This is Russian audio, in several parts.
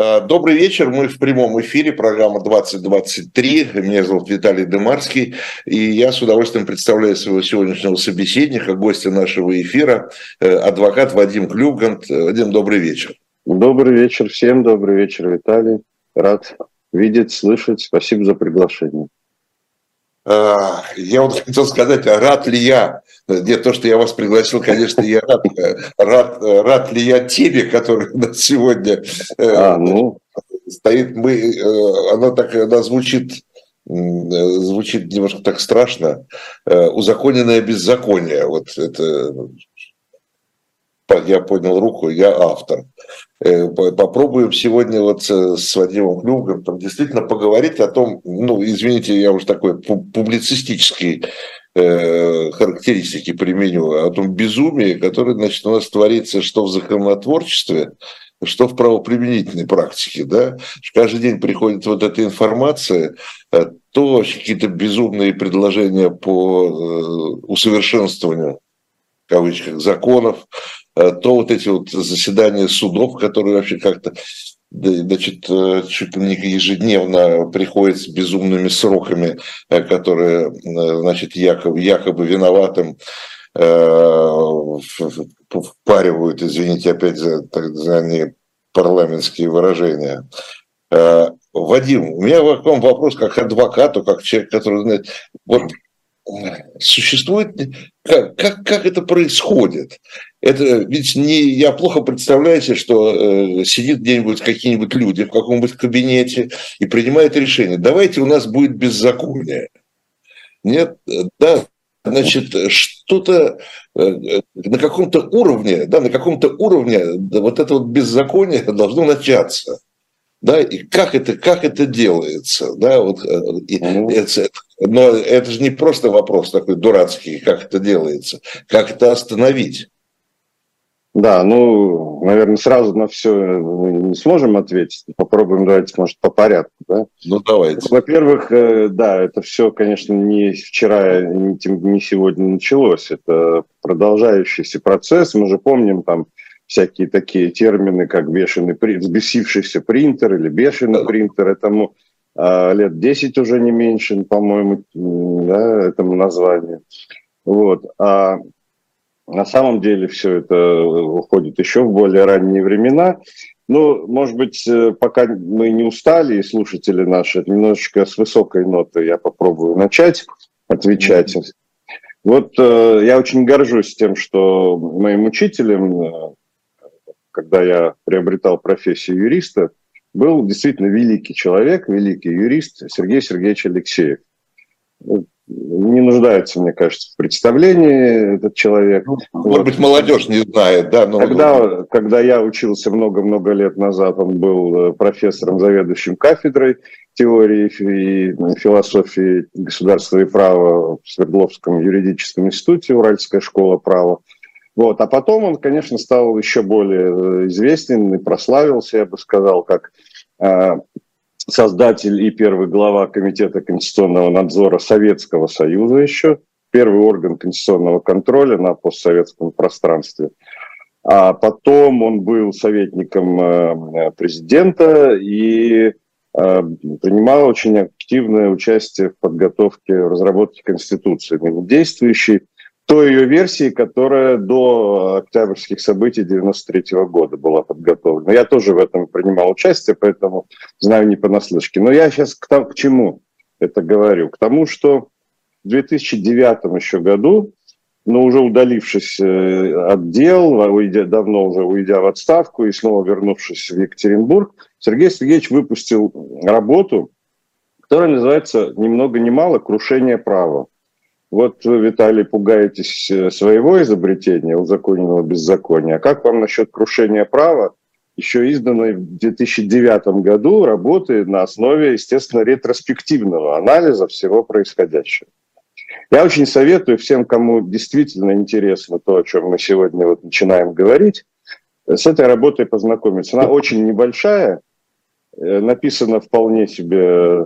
Э, добрый вечер, мы в прямом эфире, программа 2023, меня зовут Виталий Демарский, и я с удовольствием представляю своего сегодняшнего собеседника, гостя нашего эфира, э, адвокат Вадим Клюгант. Вадим, добрый вечер. Добрый вечер всем, добрый вечер, Виталий. Рад видеть, слышать, спасибо за приглашение. А, я вот хотел сказать, а рад ли я? Нет, то, что я вас пригласил, конечно, я рад. Рад, рад ли я тебе, который у нас сегодня э, а, ну. стоит? Мы, э, она так, она звучит звучит немножко так страшно. Э, узаконенное беззаконие. Вот это я поднял руку, я автор. Э, попробуем сегодня вот с Вадимом Клюгом действительно поговорить о том, ну, извините, я уже такой публицистический э, характеристики применю, о том безумии, которое, значит, у нас творится что в законотворчестве, что в правоприменительной практике, да, каждый день приходит вот эта информация, э, то какие-то безумные предложения по усовершенствованию в кавычках законов, Э, то вот эти вот заседания судов, которые вообще как-то значит, э, чуть ли не ежедневно приходят с безумными сроками, э, которые, значит, якобы, якобы виноватым впаривают, извините опять за, так, за не парламентские выражения. Вадим, у меня к вам вопрос как адвокату, как человек, который знает, вот существует, как, как, как это происходит? Это ведь не я плохо представляю себе, что э, сидит где-нибудь какие-нибудь люди в каком-нибудь кабинете и принимает решение. Давайте у нас будет беззаконие. Нет, да, значит, что-то э, на каком-то уровне, да, на каком-то уровне вот это вот беззаконие должно начаться да, и как это, как это делается, да, вот, э, и, это, но это же не просто вопрос такой дурацкий, как это делается, как это остановить. Да, ну, наверное, сразу на все мы не сможем ответить. Попробуем, давайте, может, по порядку. Да? Ну, давайте. Во-первых, э, да, это все, конечно, не вчера, не сегодня началось. Это продолжающийся процесс. Мы же помним там всякие такие термины, как бешеный, взбесившийся принтер или бешеный принтер, этому лет 10 уже не меньше, по-моему, да, этому названию. Вот. А на самом деле все это уходит еще в более ранние времена. Ну, может быть, э, пока мы не устали, и слушатели наши, немножечко с высокой ноты я попробую начать отвечать. Mm-hmm. Вот э, я очень горжусь тем, что моим учителем э, когда я приобретал профессию юриста, был действительно великий человек, великий юрист Сергей Сергеевич Алексеев. Ну, не нуждается, мне кажется, в представлении этот человек. Ну, может вот. быть, молодежь не знает, да? Но... Когда, когда я учился много-много лет назад, он был э, профессором, заведующим кафедрой теории и философии государства и права в Свердловском юридическом институте, Уральская школа права. Вот. А потом он, конечно, стал еще более э, известен и прославился, я бы сказал, как э, создатель и первый глава Комитета конституционного надзора Советского Союза еще, первый орган конституционного контроля на постсоветском пространстве. А потом он был советником э, президента и принимал очень активное участие в подготовке, в разработке Конституции, действующей той ее версии, которая до октябрьских событий 93 года была подготовлена. Я тоже в этом принимал участие, поэтому знаю не понаслышке. Но я сейчас к, к чему это говорю? К тому, что в 2009 еще году, но уже удалившись э, от дел, уйдя, давно уже уйдя в отставку и снова вернувшись в Екатеринбург, Сергей Сергеевич выпустил работу, которая называется ни много ни мало «Крушение права». Вот вы, Виталий, пугаетесь э, своего изобретения, узаконенного беззакония. А как вам насчет крушения права, еще изданной в 2009 году, работы на основе, естественно, ретроспективного анализа всего происходящего? Я очень советую всем, кому действительно интересно то, о чем мы сегодня вот начинаем говорить, с этой работой познакомиться. Она очень небольшая, э, написана вполне себе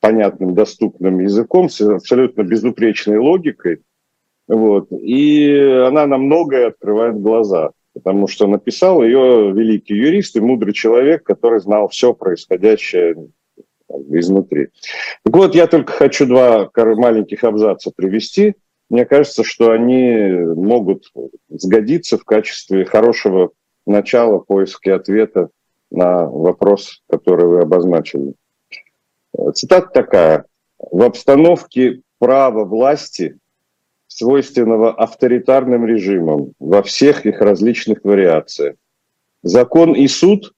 понятным, доступным языком, с абсолютно безупречной логикой. Вот. И она на многое открывает глаза. потому что написал ее великий юрист и мудрый человек, который знал все происходящее изнутри. Так вот, я только хочу два маленьких абзаца привести. Мне кажется, что они могут сгодиться в качестве хорошего начала поиска ответа на вопрос, который вы обозначили. Цитата такая. В обстановке права власти, свойственного авторитарным режимам во всех их различных вариациях, закон и суд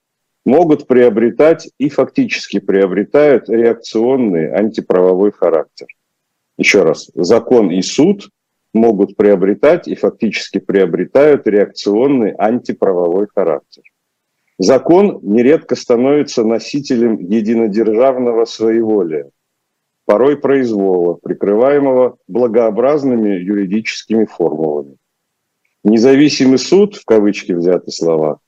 могут приобретать и фактически приобретают реакционный антиправовой характер. Еще раз, закон и суд могут приобретать и фактически приобретают реакционный антиправовой характер. Закон нередко становится носителем единодержавного своеволия, порой произвола, прикрываемого благообразными юридическими формулами. Независимый суд, в кавычки взяты слова,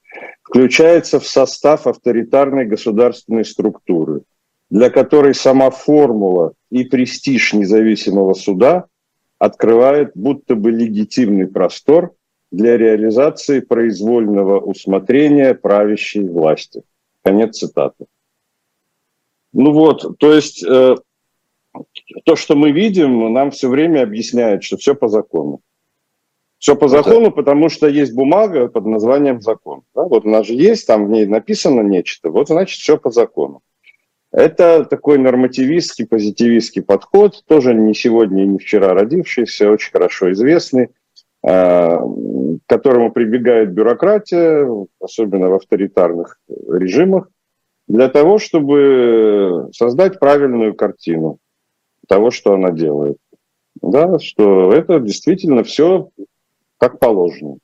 включается в состав авторитарной государственной структуры, для которой сама формула и престиж независимого суда открывает будто бы легитимный простор для реализации произвольного усмотрения правящей власти. Конец цитаты. Ну вот, то есть э, то, что мы видим, нам все время объясняют, что все по закону. Все по закону, потому что есть бумага под названием закон. Да? Вот у нас же есть, там в ней написано нечто, вот значит все по закону. Это такой нормативистский, позитивистский подход, тоже не сегодня и не вчера родившийся, очень хорошо известный, к которому прибегает бюрократия, особенно в авторитарных режимах, для того, чтобы создать правильную картину того, что она делает. Да, что это действительно все как положено.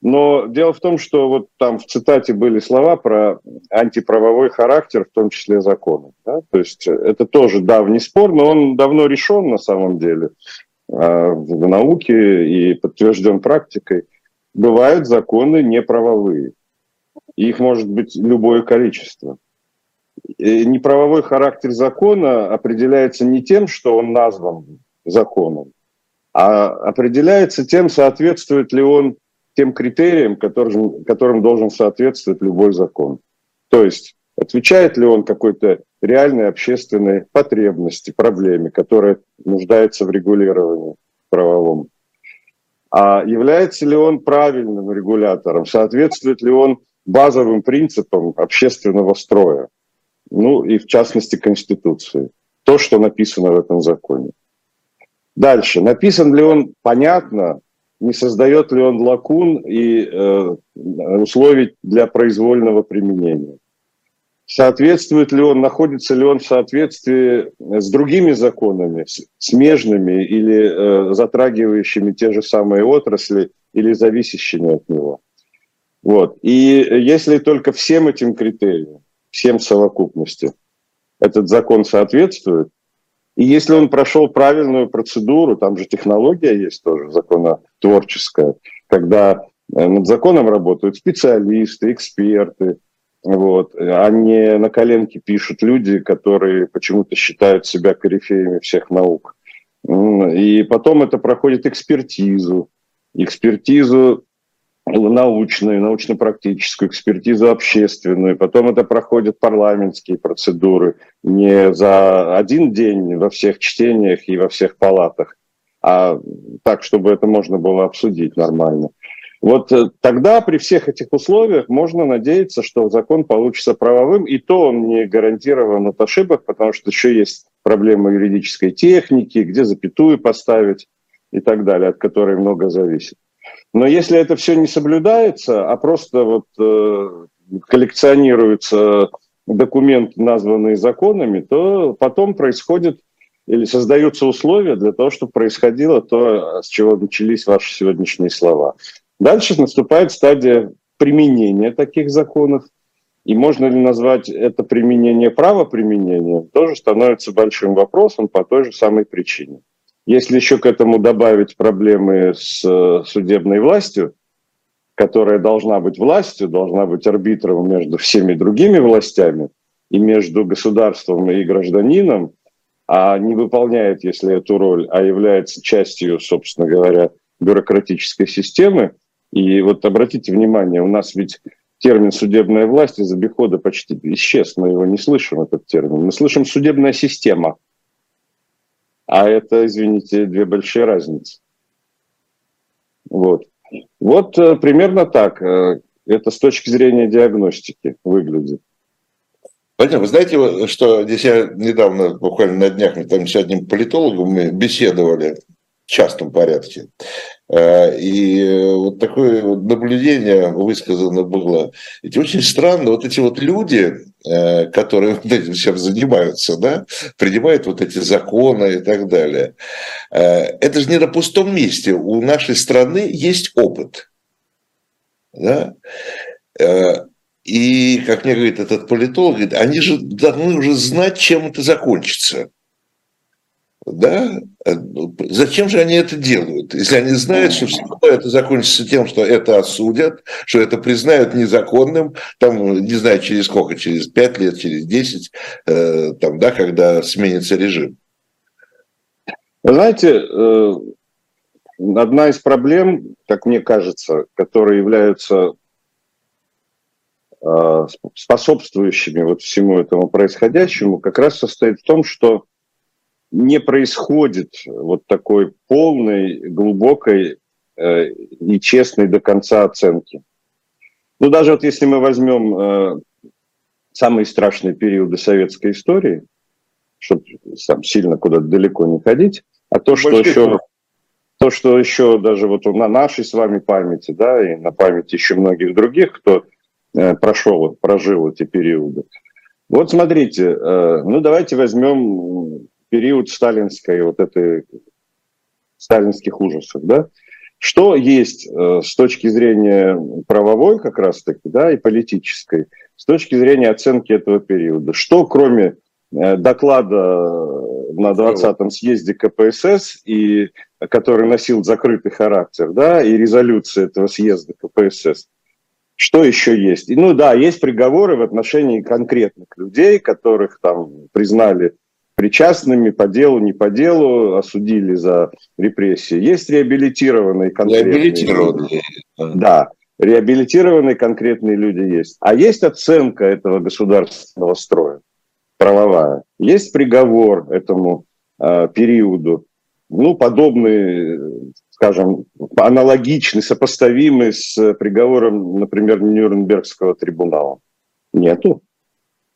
Но дело в том, что вот там в цитате были слова про антиправовой характер, в том числе закона. Да? То есть это тоже давний спор, но он давно решен на самом деле а, в науке и подтвержден практикой. Бывают законы неправовые. Их может быть любое количество. И неправовой характер закона определяется не тем, что он назван законом, а определяется тем, соответствует ли он тем критериям, которым, которым должен соответствовать любой закон. То есть отвечает ли он какой-то реальной общественной потребности, проблеме, которая нуждается в регулировании правовом. А является ли он правильным регулятором, соответствует ли он базовым принципам общественного строя, ну и в частности Конституции, то, что написано в этом законе. Дальше, написан ли он понятно, не создает ли он лакун и э, условий для произвольного применения. Соответствует ли он, находится ли он в соответствии с другими законами, смежными или э, затрагивающими те же самые отрасли или зависящими от него. Вот. И если только всем этим критериям, всем совокупности, этот закон соответствует, и если он прошел правильную процедуру, там же технология есть тоже законотворческая, когда э, над законом работают специалисты, эксперты, вот, а не на коленке пишут люди, которые почему-то считают себя корифеями всех наук. И потом это проходит экспертизу, экспертизу научную, научно-практическую экспертизу общественную, потом это проходят парламентские процедуры не за один день во всех чтениях и во всех палатах, а так, чтобы это можно было обсудить нормально. Вот э, тогда при всех этих условиях можно надеяться, что закон получится правовым, и то он не гарантирован от ошибок, потому что еще есть проблема юридической техники, где запятую поставить и так далее, от которой много зависит. Но если это все не соблюдается, а просто вот э, коллекционируются документы, названные законами, то потом происходит или создаются условия для того, чтобы происходило то, с чего начались ваши сегодняшние слова. Дальше наступает стадия применения таких законов. И можно ли назвать это применение правоприменением, тоже становится большим вопросом по той же самой причине. Если еще к этому добавить проблемы с э, судебной властью, которая должна быть властью, должна быть арбитром между всеми другими властями и между государством и гражданином, а не выполняет, если эту роль, а является частью, собственно говоря, бюрократической системы, И вот обратите внимание, у нас ведь термин «судебная власть» из обихода почти исчез, мы его не слышим, этот термин. Мы слышим «судебная система». А это, извините, две большие разницы. Вот. Вот э, примерно так. Э, это с точки зрения диагностики выглядит. Владимир, вы знаете, что здесь я недавно, буквально на днях, мы там с одним политологом мы беседовали в частном порядке. Э, и вот такое наблюдение высказано было. Ведь очень странно, вот эти вот люди, э, которые вот этим всем занимаются, да, принимают вот эти законы и так далее. Э, это же не на пустом месте. У нашей страны есть опыт. Да? И, как мне говорит этот политолог, говорит, они же должны уже знать, чем это закончится. Да? Зачем же они это делают? Если они знают, что все это закончится тем, что это осудят, что это признают незаконным, там, не знаю, через сколько, через пять лет, через десять, э, там, да, когда сменится режим. Знаете, э, одна из проблем, как мне кажется, которые являются э, способствующими вот всему этому происходящему, как раз состоит в том, что не происходит вот такой полной, глубокой э, и честной до конца оценки. Ну, даже вот если мы возьмем э, самые страшные периоды советской истории, чтобы там сильно куда-то далеко не ходить, а то, что еще, то, что еще даже вот на нашей с вами памяти, да, и на памяти еще многих других, кто э, прошел, прожил эти периоды. Вот смотрите, э, ну давайте возьмем период сталинской вот этой сталинских ужасов, да, что есть э, с точки зрения правовой как раз-таки, да, и политической, с точки зрения оценки этого периода? Что кроме э, доклада на 20-м съезде КПСС, и, который носил закрытый характер, да, и резолюция этого съезда КПСС, что еще есть? И, ну да, есть приговоры в отношении конкретных людей, которых там признали причастными по делу, не по делу, осудили за репрессии. Есть реабилитированные конкретные реабилитированные. люди. Да, реабилитированные конкретные люди есть. А есть оценка этого государственного строя, правовая. Есть приговор этому э, периоду, ну, подобный, скажем, аналогичный, сопоставимый с приговором, например, Нюрнбергского трибунала. Нету.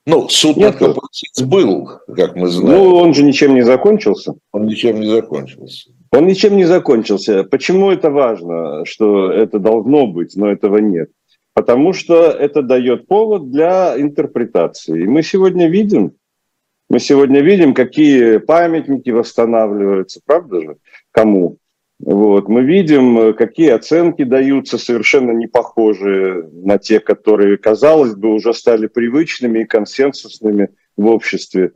Ну, суд Нет, над был, как мы знаем. Ну, он же ничем не закончился. Он ничем не закончился. Он ничем не закончился. Почему это важно, что это должно быть, но этого нет? Потому что это дает повод для интерпретации. И мы сегодня видим, мы сегодня видим, какие памятники восстанавливаются, правда же? Кому? Вот. Мы видим, э, какие оценки даются, совершенно не похожие на те, которые, казалось бы, уже стали привычными и консенсусными в обществе.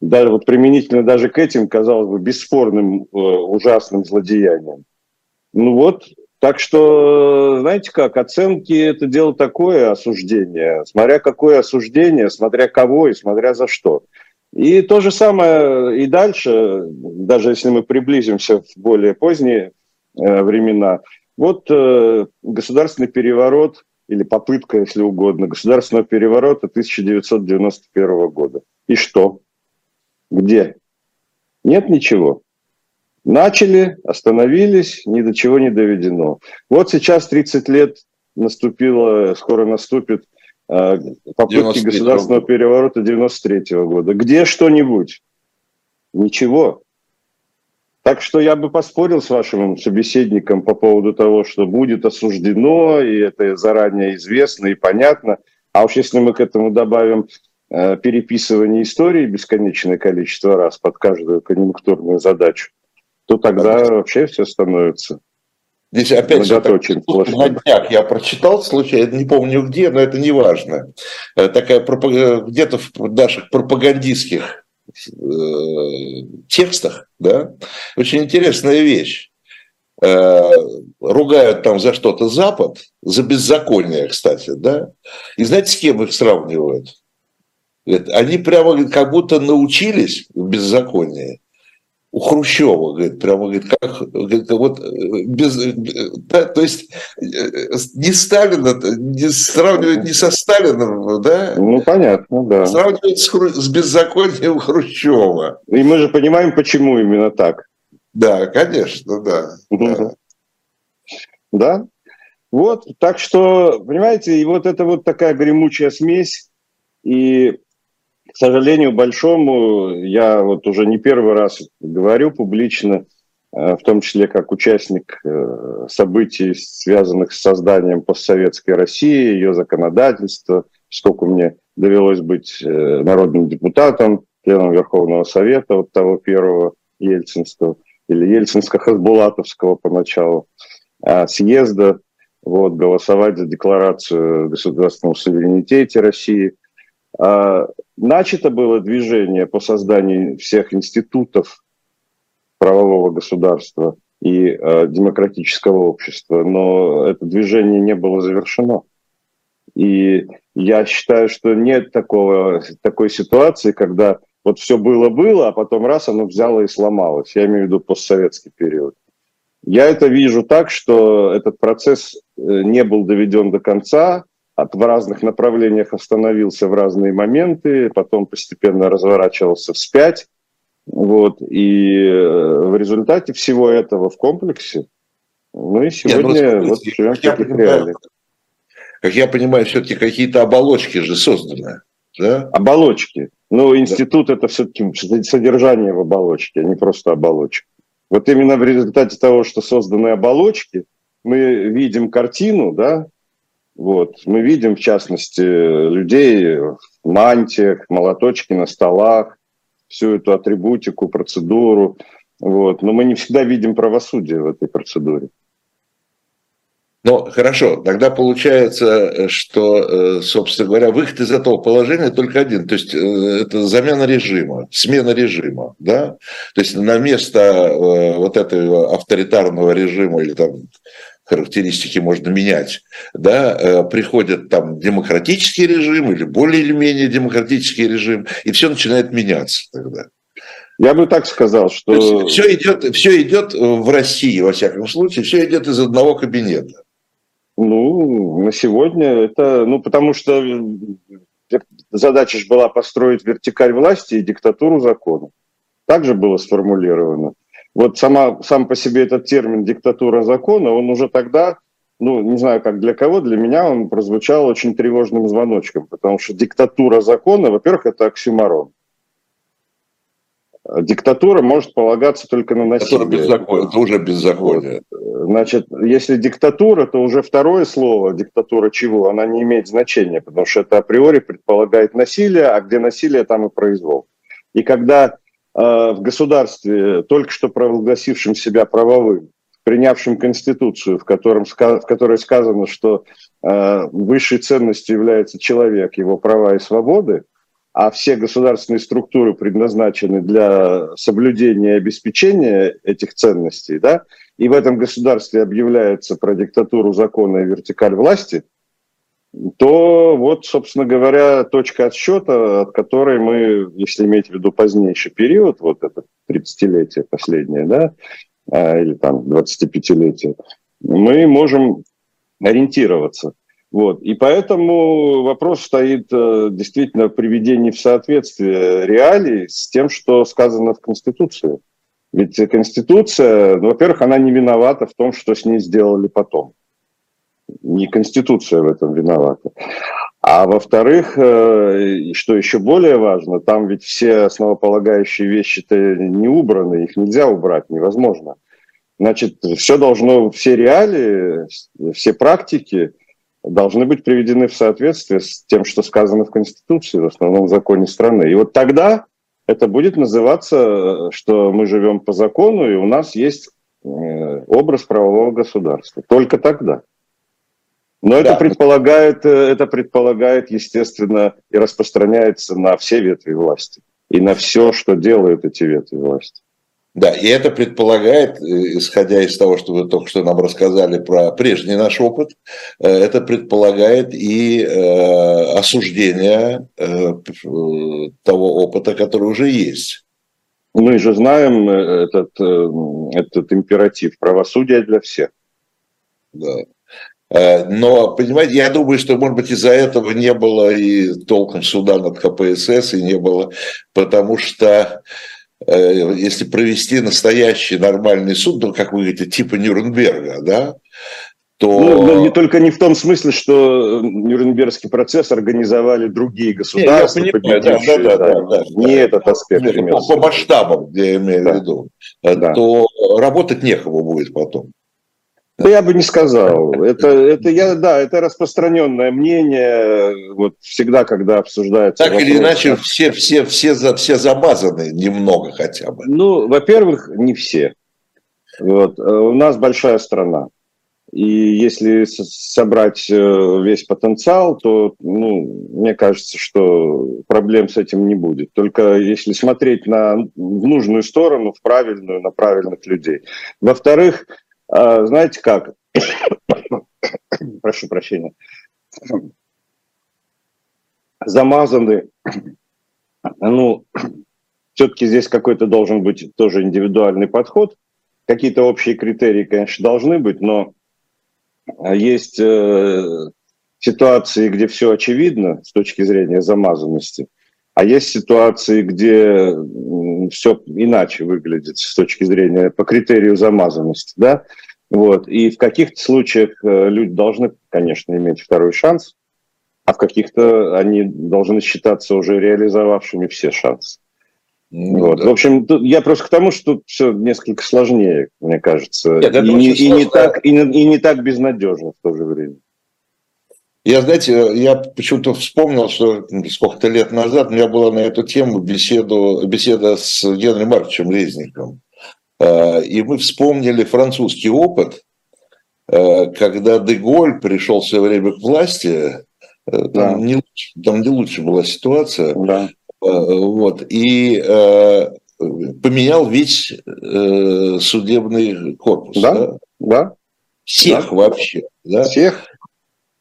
Даже вот применительно даже к этим, казалось бы, бесспорным э, ужасным злодеяниям. Ну вот, так что, знаете как, оценки – это дело такое, осуждение. Смотря какое осуждение, смотря кого и смотря за что. И то же самое и дальше, даже если мы приблизимся в более поздние э, времена. Вот э, государственный переворот, или попытка, если угодно, государственного переворота 1991 года. И что? Где? Нет ничего. Начали, остановились, ни до чего не доведено. Вот сейчас 30 лет наступило, скоро наступит попытки государственного года. переворота 93 -го года. Где что-нибудь? Ничего. Так что я бы поспорил с вашим собеседником по поводу того, что будет осуждено, и это заранее известно и понятно. А уж если мы к этому добавим э, переписывание истории бесконечное количество раз под каждую конъюнктурную задачу, то тогда вообще все становится Здесь опять же, так, на днях я прочитал случай, не помню где, но это не важно. Э, такая где-то в наших пропагандистских э, текстах, да, очень интересная вещь. Э, ругают там за что-то Запад, за беззаконие, кстати, да. И знаете, с кем их сравнивают? Они прямо как будто научились в беззаконии у Хрущева, говорит, прямо, говорит, как, говорит, вот без, да, то есть не Сталина, не сравнивать не со Сталином, да? Ну, понятно, да. Сравнивать с, с беззаконием Хрущева. И мы же понимаем, почему именно так. Да, конечно, да. Да. да. Вот, так что, понимаете, и вот это вот такая гремучая смесь, и к сожалению большому, я вот уже не первый раз говорю публично, э, в том числе как участник э, событий, связанных с созданием постсоветской России, ее законодательства, сколько мне довелось быть э, народным депутатом, членом Верховного Совета, вот того первого ельцинского, или ельцинско-хасбулатовского поначалу, а, съезда, вот, голосовать за декларацию государственного суверенитете России – а, начато было движение по созданию всех институтов правового государства и а, демократического общества, но это движение не было завершено. И я считаю, что нет такого, такой ситуации, когда вот все было-было, а потом раз оно взяло и сломалось. Я имею в виду постсоветский период. Я это вижу так, что этот процесс э, не был доведен до конца, от, в разных направлениях остановился в разные моменты, потом постепенно разворачивался вспять. Вот, и э, в результате всего этого в комплексе, ну и сегодня Нет, ну, вот живем в таких реалиях. Как я понимаю, все-таки какие-то оболочки же созданы. Да? Оболочки. Но институт да. это все-таки содержание в оболочке, а не просто оболочка. Вот именно в результате того, что созданы оболочки, мы видим картину, да, вот. Мы видим, в частности, людей в мантиях, молоточки на столах, всю эту атрибутику, процедуру. Вот. Но мы не всегда видим правосудие в этой процедуре. Ну, хорошо, тогда получается, что, э, собственно говоря, выход из этого положения только один, то есть э, это замена режима, смена режима, да? То есть на место э, вот этого авторитарного режима или там характеристики можно менять, да, э, приходит там демократический режим или более или менее демократический режим, и все начинает меняться тогда. Я бы так сказал, что... все идет, все идет в России, во всяком случае, все идет из одного кабинета. Ну, на сегодня это... Ну, потому что задача же была построить вертикаль власти и диктатуру закона. Так же было сформулировано вот сама, сам по себе этот термин «диктатура закона», он уже тогда, ну, не знаю, как для кого, для меня он прозвучал очень тревожным звоночком, потому что диктатура закона, во-первых, это оксюмарон. Диктатура может полагаться только на насилие. Это, беззаконие, это уже беззаконие. Значит, если диктатура, то уже второе слово, диктатура чего, она не имеет значения, потому что это априори предполагает насилие, а где насилие, там и произвол. И когда в государстве, только что провозгласившем себя правовым, принявшим Конституцию, в, котором, в которой сказано, что э, высшей ценностью является человек, его права и свободы, а все государственные структуры предназначены для соблюдения и обеспечения этих ценностей, да, и в этом государстве объявляется про диктатуру закона и вертикаль власти – то вот, собственно говоря, точка отсчета, от которой мы, если иметь в виду позднейший период, вот это 30-летие последнее, да, а, или там 25-летие, мы можем ориентироваться. Вот. И поэтому вопрос стоит э, действительно в приведении в соответствие реалий с тем, что сказано в Конституции. Ведь Конституция, ну, во-первых, она не виновата в том, что с ней сделали потом не Конституция в этом виновата. А во-вторых, э, что еще более важно, там ведь все основополагающие вещи-то не убраны, их нельзя убрать, невозможно. Значит, все должно, все реалии, все практики должны быть приведены в соответствие с тем, что сказано в Конституции, в основном законе страны. И вот тогда это будет называться, что мы живем по закону, и у нас есть э, образ правового государства. Только тогда. Но да. это предполагает, э, это предполагает, естественно, и распространяется на все ветви власти и на все, что делают эти ветви власти. Да, и это предполагает, э, исходя из того, что вы только что нам рассказали про прежний наш опыт, э, это предполагает и осуждение того опыта, который уже есть. Мы же знаем этот, этот императив правосудия для всех. Да. Э, но, понимаете, я думаю, что, может быть, из-за этого не было и толком суда над КПСС, и не было, потому что если провести настоящий нормальный суд, ну, как вы говорите, типа Нюрнберга, да, то... Ну, ну, не только не в том смысле, что Нюрнбергский процесс организовали другие государства, не, понимаю, да, да, да, да, да, не да, этот аспект. Нет, по, по масштабам, я имею да. в виду, да. то работать некому будет потом. Да я бы не сказал. Это, это, я, да, это распространенное мнение. Вот всегда, когда обсуждается. Так вопрос, или иначе, все, все, все, все замазаны немного хотя бы. Ну, во-первых, не все. Вот. Э, у нас большая страна. И если собрать э, весь потенциал, то, ну, мне кажется, что проблем с этим не будет. Только если смотреть на, в нужную сторону, в правильную, на правильных людей. Во-вторых, а, знаете как? Прошу прощения. Замазаны. Ну, все-таки здесь какой-то должен быть тоже индивидуальный подход. Какие-то общие критерии, конечно, должны быть, но а есть э, ситуации, где все очевидно с точки зрения замазанности, а есть ситуации, где все иначе выглядит с точки зрения по критерию замазанности, да. Вот. И в каких-то случаях э, люди должны, конечно, иметь второй шанс, а в каких-то они должны считаться уже реализовавшими все шансы. Ну, вот. Да. В общем, я просто к тому, что тут все несколько сложнее, мне кажется. Нет, и, не, и, не так, и, и не так безнадежно в то же время. Я, знаете, я почему-то вспомнил, что сколько-то лет назад у меня была на эту тему беседу, беседа с Генри Марковичем Резником. А, и мы вспомнили французский опыт, а, когда Деголь пришел в свое время к власти, э, там, да. не, там не лучше была ситуация. Да. Э, вот, и э, поменял весь э, судебный корпус. Да, да. да. Всех да. вообще. Да? Всех.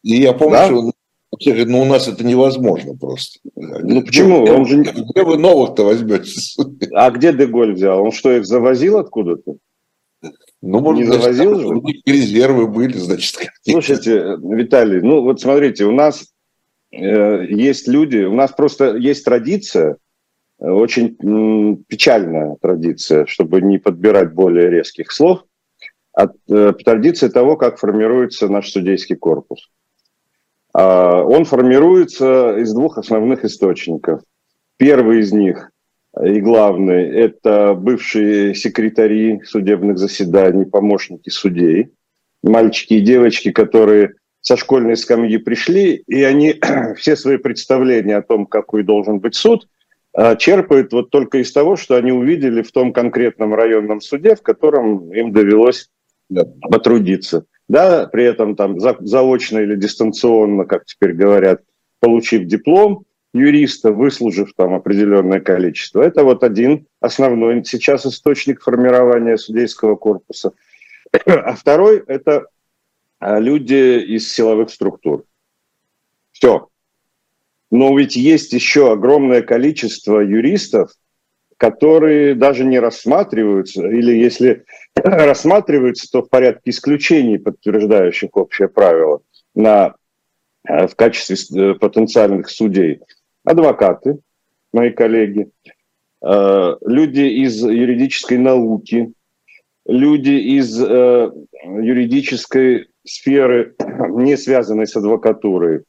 И я помню, да. что все говорят, ну у нас это невозможно просто. Ну почему? Где, Он же... где вы новых-то возьмете? А где Деголь взял? Он что, их завозил откуда-то? Ну, может, не завозил же? Резервы были, значит. Слушайте, Виталий, ну вот смотрите, у нас Э, есть люди, у нас просто есть традиция, э, очень печальная традиция, чтобы не подбирать более резких слов, от, э, традиция того, как формируется наш судейский корпус. Он формируется из двух основных источников. Первый из них и главный – это бывшие секретари судебных заседаний, помощники судей, мальчики и девочки, которые со школьной скамьи пришли, и они все свои представления о том, какой должен быть суд, а, черпают вот только из того, что они увидели в том конкретном районном суде, в котором им довелось потрудиться. Да, при этом там заочно или дистанционно, как теперь говорят, получив диплом юриста, выслужив там определенное количество. Это вот один основной сейчас источник формирования судейского корпуса. А второй – это а люди из силовых структур. Все. Но ведь есть еще огромное количество юристов, которые даже не рассматриваются, или если рассматриваются, то в порядке исключений, подтверждающих общее правило, на, э, в качестве э, потенциальных судей. Адвокаты, мои коллеги, э, люди из юридической науки, люди из юридической сферы, не связанные с адвокатурой,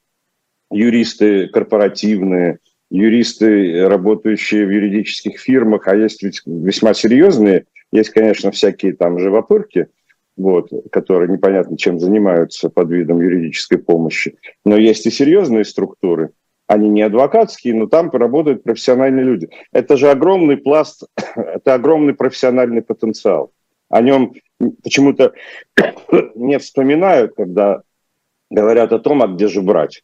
юристы корпоративные, юристы, работающие в юридических фирмах, а есть ведь весьма серьезные, есть, конечно, всякие там живопырки, вот, которые непонятно чем занимаются под видом юридической помощи, но есть и серьезные структуры, они не адвокатские, но там работают профессиональные люди. Это же огромный пласт, это огромный профессиональный потенциал. О нем почему-то не вспоминают, когда говорят о том, а где же брать.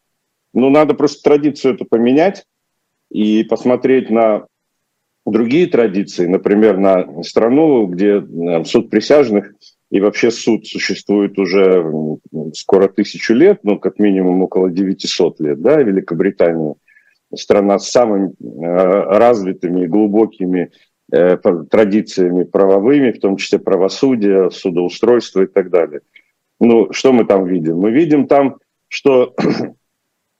Ну, надо просто традицию эту поменять и посмотреть на другие традиции, например, на страну, где э, суд присяжных и вообще суд существует уже скоро тысячу лет, ну, как минимум около 900 лет, да, Великобритания, страна с самыми э, развитыми и глубокими э, традициями правовыми, в том числе правосудия, судоустройства и так далее. Ну, что мы там видим? Мы видим там, что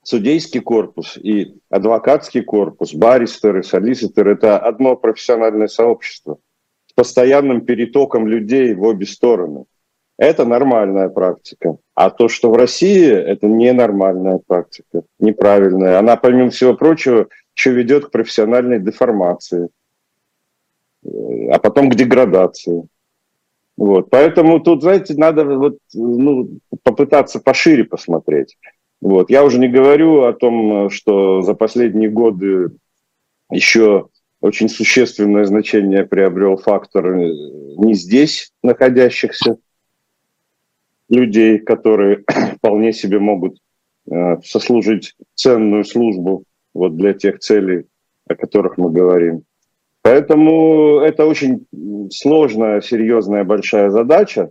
судейский корпус и адвокатский корпус, баристеры, солиситеры – это одно профессиональное сообщество с постоянным перетоком людей в обе стороны. Это нормальная практика. А то, что в России, это ненормальная практика, неправильная. Она, помимо всего прочего, еще ведет к профессиональной деформации, а потом к деградации. Вот. Поэтому тут, знаете, надо вот, ну, попытаться пошире посмотреть. Вот. Я уже не говорю о том, что за последние годы еще очень существенное значение приобрел фактор не здесь находящихся людей, которые вполне себе могут э, сослужить ценную службу вот для тех целей, о которых мы говорим. Поэтому это очень сложная, серьезная, большая задача,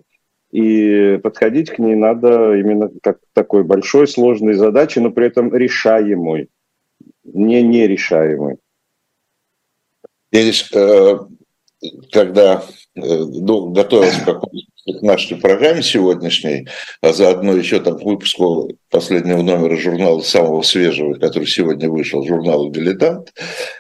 и подходить к ней надо именно как такой большой, сложной задаче, но при этом решаемой, не нерешаемой. Я здесь, э, когда э, готовился к нашей программе сегодняшней, а заодно еще там к выпуску последнего номера журнала, самого свежего, который сегодня вышел, журнала «Дилетант».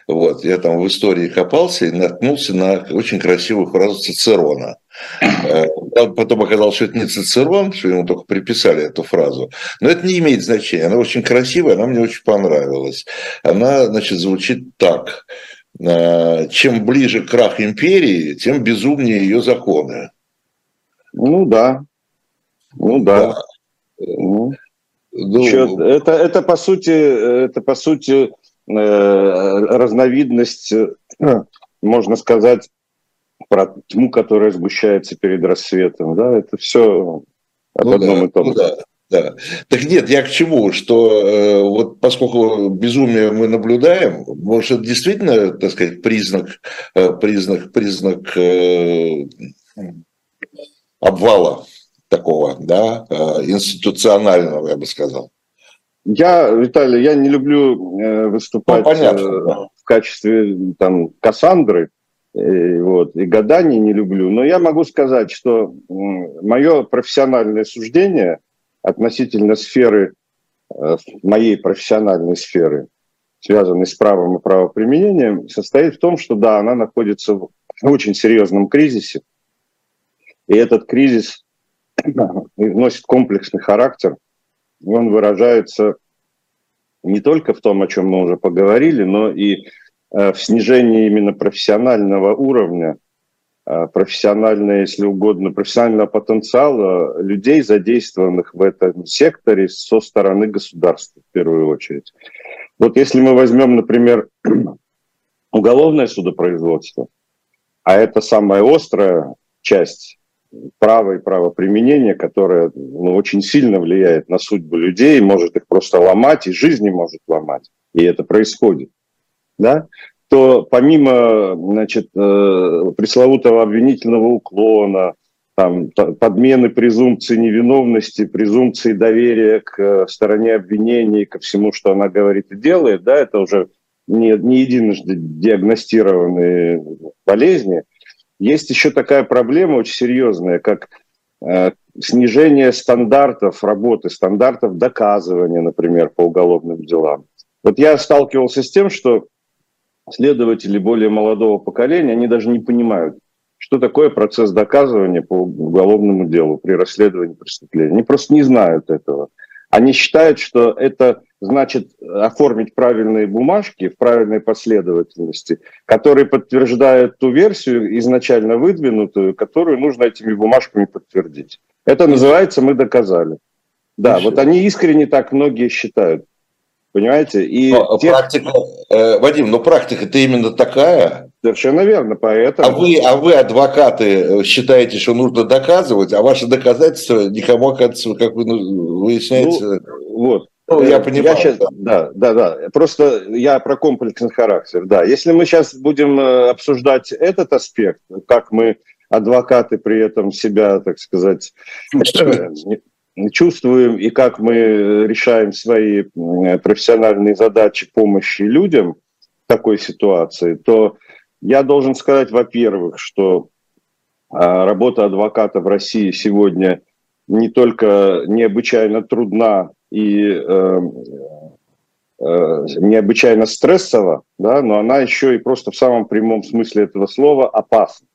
Вот, я там в истории копался и наткнулся на очень красивую фразу Цицерона. Э, потом оказалось, что это не Цицерон, что ему только приписали эту фразу. Но это не имеет значения. Она очень красивая, она мне очень понравилась. Она, значит, звучит так. Э, чем ближе крах империи, тем безумнее ее законы. Ну да. Ну да. Ну, ну, это, это по сути, это по сути э, разновидность, э, можно сказать, про тьму, которая сгущается перед рассветом. Да? Это все об ну одном да, и том ну да. Да. Так нет, я к чему, что э, вот поскольку безумие мы наблюдаем, может, это действительно, так сказать, признак, э, признак, признак э, обвала такого, да, э, институционального, я бы сказал. Я, Виталий, я не люблю э, выступать ну, понятно, э, да. в качестве там Кассандры, вот, и гаданий не люблю, но я могу сказать, что мое профессиональное суждение относительно сферы, моей профессиональной сферы, связанной с правом и правоприменением, состоит в том, что да, она находится в очень серьезном кризисе, и этот кризис носит комплексный характер. Он выражается не только в том, о чем мы уже поговорили, но и э, в снижении именно профессионального уровня, э, профессионального, если угодно, профессионального потенциала людей, задействованных в этом секторе со стороны государства в первую очередь. Вот если мы возьмем, например, уголовное судопроизводство, а это самая острая часть право и правоприменение, которое ну, очень сильно влияет на судьбу людей, может их просто ломать, и жизни может ломать, и это происходит, да, то помимо значит, э, пресловутого обвинительного уклона, там, подмены презумпции невиновности, презумпции доверия к э, стороне обвинений, ко всему, что она говорит и делает, да, это уже не, не единожды диагностированные болезни, есть еще такая проблема очень серьезная, как э, снижение стандартов работы, стандартов доказывания, например, по уголовным делам. Вот я сталкивался с тем, что следователи более молодого поколения, они даже не понимают, что такое процесс доказывания по уголовному делу при расследовании преступления. Они просто не знают этого. Они считают, что это значит оформить правильные бумажки в правильной последовательности, которые подтверждают ту версию, изначально выдвинутую, которую нужно этими бумажками подтвердить. Это называется «мы доказали». Да, Еще. вот они искренне так многие считают. Понимаете? И но, те... практика, э, Вадим, но практика-то именно такая. Совершенно верно, поэтому... А вы, а вы, адвокаты, э, считаете, что нужно доказывать, а ваши доказательства никому, оказывается, как вы ну, выясняете... Ну, вот. Ну, я э, понимаю. Я сейчас, да. да, да, да. Просто я про комплексный характер. Да, если мы сейчас будем э, обсуждать этот аспект, как мы адвокаты при этом себя, так сказать, чувствуем и как мы решаем свои профессиональные задачи помощи людям в такой ситуации, то Я должен сказать, во-первых, что а, работа адвоката в России сегодня не только необычайно трудна и э, э, необычайно стрессова, да, но она еще и просто в самом прямом смысле этого слова опасна.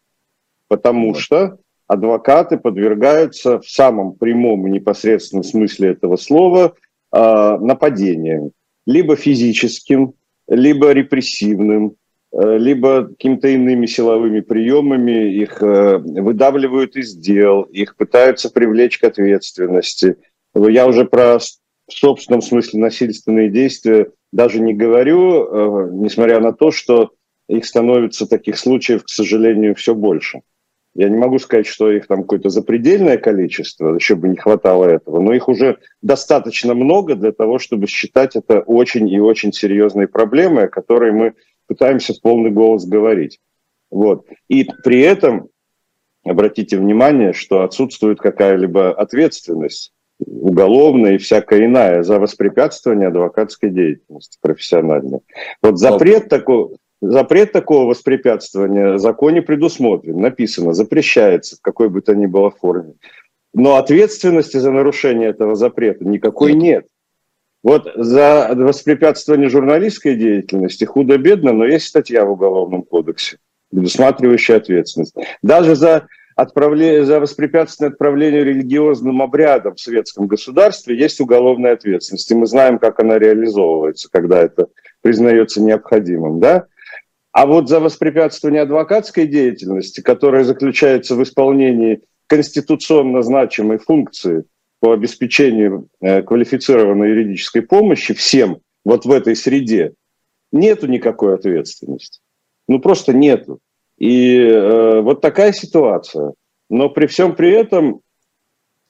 Потому что адвокаты подвергаются в самом прямом и непосредственном смысле этого слова э, нападениям. Либо физическим, либо репрессивным, э, либо какими-то иными силовыми приемами их э, выдавливают из дел, их пытаются привлечь к ответственности. Я уже про в собственном смысле насильственные действия даже не говорю, э, несмотря на то, что их становится таких случаев, к сожалению, все больше. Я не могу сказать, что их там какое-то запредельное количество, еще бы не хватало этого, но их уже достаточно много для того, чтобы считать это очень и очень серьезной проблемой, о которой мы пытаемся в полный голос говорить. Вот. И при этом обратите внимание, что отсутствует какая-либо ответственность уголовная и всякая иная за воспрепятствование адвокатской деятельности профессиональной. Вот запрет такой, Запрет такого воспрепятствования в законе предусмотрен, написано, запрещается в какой бы то ни было форме. Но ответственности за нарушение этого запрета никакой нет. Вот за воспрепятствование журналистской деятельности худо-бедно, но есть статья в Уголовном кодексе, предусматривающая ответственность. Даже за, отправление, за воспрепятствование отправлению религиозным обрядам в светском государстве есть уголовная ответственность. И мы знаем, как она реализовывается, когда это признается необходимым. Да? А вот за воспрепятствование адвокатской деятельности, которая заключается в исполнении конституционно значимой функции по обеспечению э, квалифицированной юридической помощи всем вот в этой среде, нету никакой ответственности. Ну просто нету. И э, вот такая ситуация. Но при всем при этом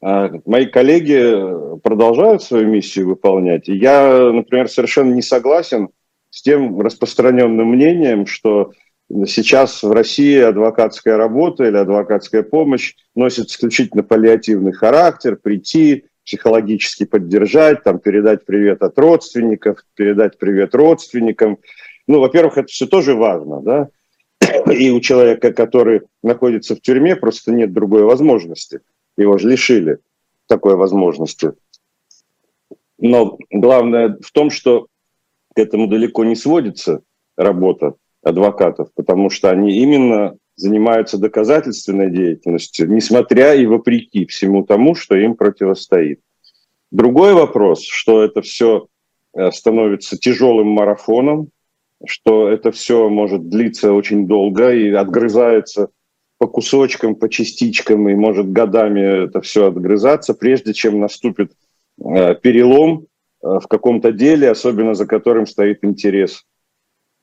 э, мои коллеги продолжают свою миссию выполнять. И я, например, совершенно не согласен с тем распространенным мнением, что сейчас в России адвокатская работа или адвокатская помощь носит исключительно паллиативный характер, прийти, психологически поддержать, там, передать привет от родственников, передать привет родственникам. Ну, во-первых, это все тоже важно, да, и у человека, который находится в тюрьме, просто нет другой возможности. Его же лишили такой возможности. Но главное в том, что к этому далеко не сводится работа адвокатов, потому что они именно занимаются доказательственной деятельностью, несмотря и вопреки всему тому, что им противостоит. Другой вопрос, что это все э, становится тяжелым марафоном, что это все может длиться очень долго и отгрызается по кусочкам, по частичкам, и может годами это все отгрызаться, прежде чем наступит э, перелом, в каком-то деле, особенно за которым стоит интерес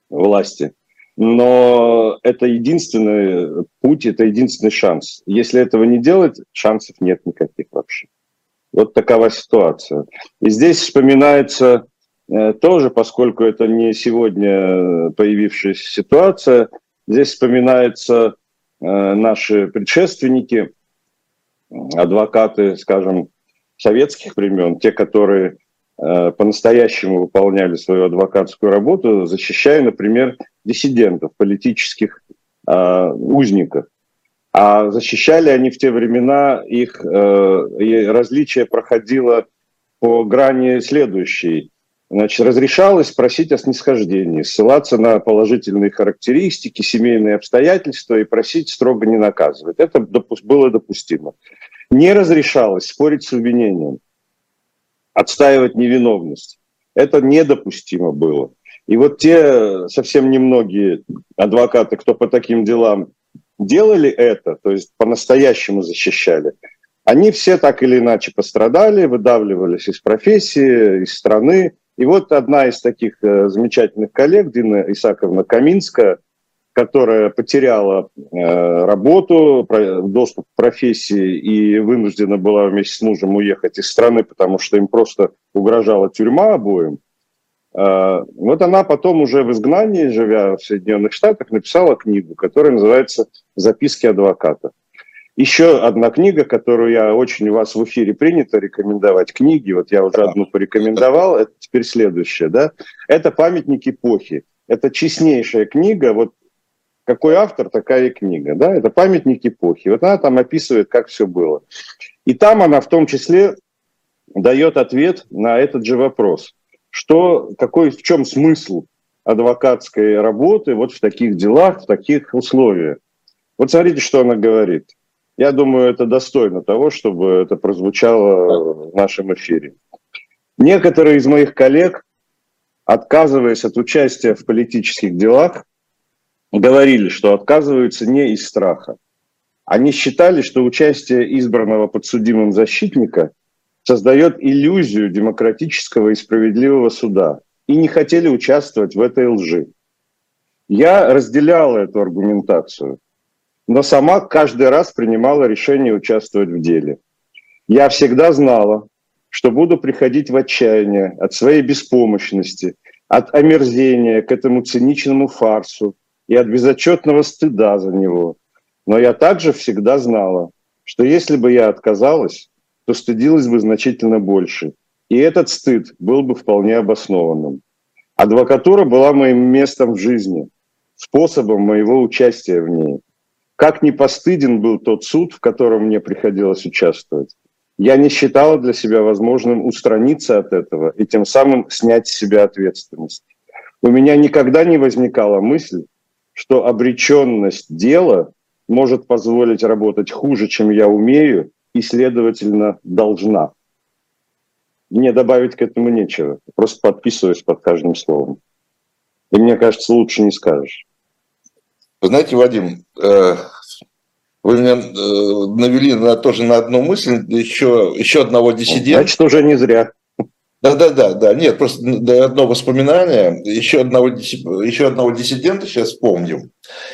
власти. Но это единственный путь, это единственный шанс. Если этого не делать, шансов нет никаких вообще. Вот такова ситуация. И здесь вспоминается э, тоже, поскольку это не сегодня появившаяся ситуация, здесь вспоминаются э, наши предшественники, адвокаты, скажем, советских времен, те, которые Э, по-настоящему выполняли свою адвокатскую работу, защищая, например, диссидентов, политических э, узников. А защищали они в те времена, их э, различие проходило по грани следующей. Значит, разрешалось просить о снисхождении, ссылаться на положительные характеристики, семейные обстоятельства и просить строго не наказывать. Это было допустимо. Не разрешалось спорить с обвинением отстаивать невиновность. Это недопустимо было. И вот те совсем немногие адвокаты, кто по таким делам делали это, то есть по-настоящему защищали, они все так или иначе пострадали, выдавливались из профессии, из страны. И вот одна из таких э, замечательных коллег, Дина Исаковна Каминская, которая потеряла э, работу, доступ к профессии и вынуждена была вместе с мужем уехать из страны, потому что им просто угрожала тюрьма обоим. Э, вот она потом уже в изгнании, живя в Соединенных Штатах, написала книгу, которая называется «Записки адвоката». Еще одна книга, которую я очень у вас в эфире принято рекомендовать, книги, вот я уже одну порекомендовал, это теперь следующее, да, это «Памятник эпохи». Это честнейшая книга, вот какой автор, такая и книга. Да? Это памятник эпохи. Вот она там описывает, как все было. И там она в том числе дает ответ на этот же вопрос. Что, какой, в чем смысл адвокатской работы вот в таких делах, в таких условиях? Вот смотрите, что она говорит. Я думаю, это достойно того, чтобы это прозвучало в нашем эфире. Некоторые из моих коллег, отказываясь от участия в политических делах, говорили, что отказываются не из страха. Они считали, что участие избранного подсудимым защитника создает иллюзию демократического и справедливого суда и не хотели участвовать в этой лжи. Я разделял эту аргументацию, но сама каждый раз принимала решение участвовать в деле. Я всегда знала, что буду приходить в отчаяние от своей беспомощности, от омерзения к этому циничному фарсу, и от безотчетного стыда за него. Но я также всегда знала, что если бы я отказалась, то стыдилась бы значительно больше. И этот стыд был бы вполне обоснованным. Адвокатура была моим местом в жизни, способом моего участия в ней. Как не постыден был тот суд, в котором мне приходилось участвовать. Я не считала для себя возможным устраниться от этого и тем самым снять с себя ответственность. У меня никогда не возникала мысль, что обреченность дела может позволить работать хуже, чем я умею, и, следовательно, должна. Мне добавить к этому нечего. Просто подписываюсь под каждым словом. И мне кажется, лучше не скажешь. Вы знаете, Вадим, э, вы меня э, навели на, тоже на одну мысль, еще, еще одного диссидента. Значит, уже не зря. Да, да, да, да. Нет, просто одно воспоминание. Еще одного, еще одного диссидента сейчас вспомним.